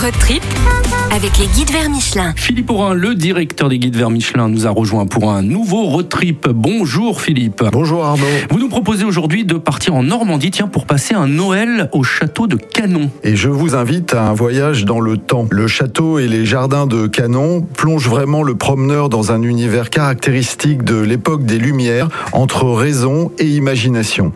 Road trip avec les guides vers Michelin. Philippe Aurin, le directeur des guides vers Michelin, nous a rejoint pour un nouveau road trip. Bonjour Philippe. Bonjour Arnaud. Vous nous proposez aujourd'hui de partir en Normandie, tiens, pour passer un Noël au château de Canon. Et je vous invite à un voyage dans le temps. Le château et les jardins de Canon plongent vraiment le promeneur dans un univers caractéristique de l'époque des Lumières, entre raison et imagination.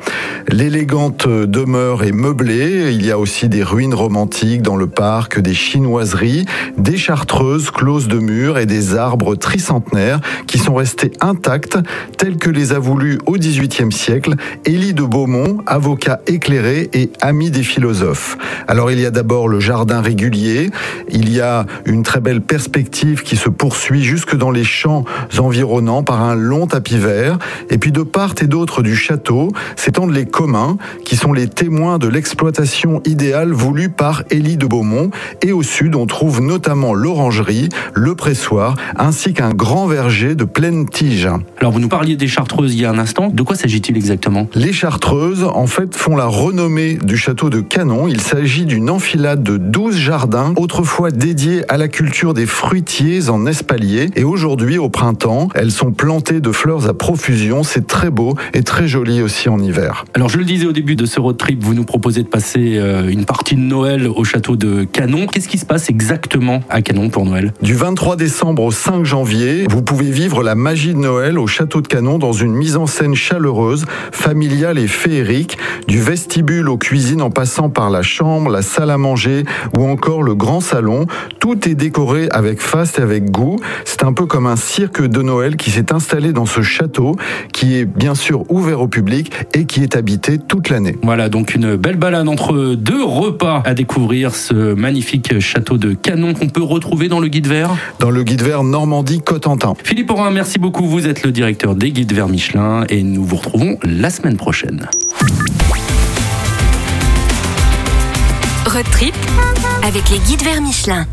L'élégante demeure est meublée, il y a aussi des ruines romantiques dans le parc, des chinoiseries, des chartreuses closes de murs et des arbres tricentenaires qui sont restés intacts tels que les a voulu au XVIIIe siècle Élie de Beaumont, avocat éclairé et ami des philosophes. Alors il y a d'abord le jardin régulier, il y a une très belle perspective qui se poursuit jusque dans les champs environnants par un long tapis vert, et puis de part et d'autre du château s'étendent les communs qui sont les témoins de l'exploitation idéale voulue par Élie de Beaumont, et au sud on trouve notamment l'orangerie, le pressoir, ainsi qu'un grand verger de pleine tige. Alors vous nous parliez des chartreuses il y a un instant, de quoi s'agit-il exactement? Les chartreuses, en fait, font la renommée du château de Canon. Il s'agit d'une enfilade de 12 jardins, autrefois dédiés à la culture des fruitiers en espalier. Et aujourd'hui, au printemps, elles sont plantées de fleurs à profusion. C'est très beau et très joli aussi en hiver. Alors je le disais au début de ce road trip, vous nous proposez de passer euh, une partie de Noël au château de Canon. Qu'est-ce qui se passe exactement à Canon pour Noël? Du 23 décembre au 5 janvier, vous pouvez vivre la magie de Noël au château de Canon dans une mise en scène chaleureuse, familiale et féerique, du vestibule aux cuisines en passant par la chambre, la salle à manger ou encore le grand salon. Tout est décoré avec faste et avec goût. C'est un peu comme un cirque de Noël qui s'est installé dans ce château qui est bien sûr ouvert au public et qui est habité toute l'année. Voilà, donc une belle balade entre deux repas à découvrir ce magnifique château de Canon qu'on peut retrouver dans le guide vert. Dans le guide vert Normandie Cotentin. Philippe Aurin, merci beaucoup. Vous êtes le directeur des guides vers Michelin et nous vous retrouvons la semaine prochaine. Road trip avec les guides vers Michelin.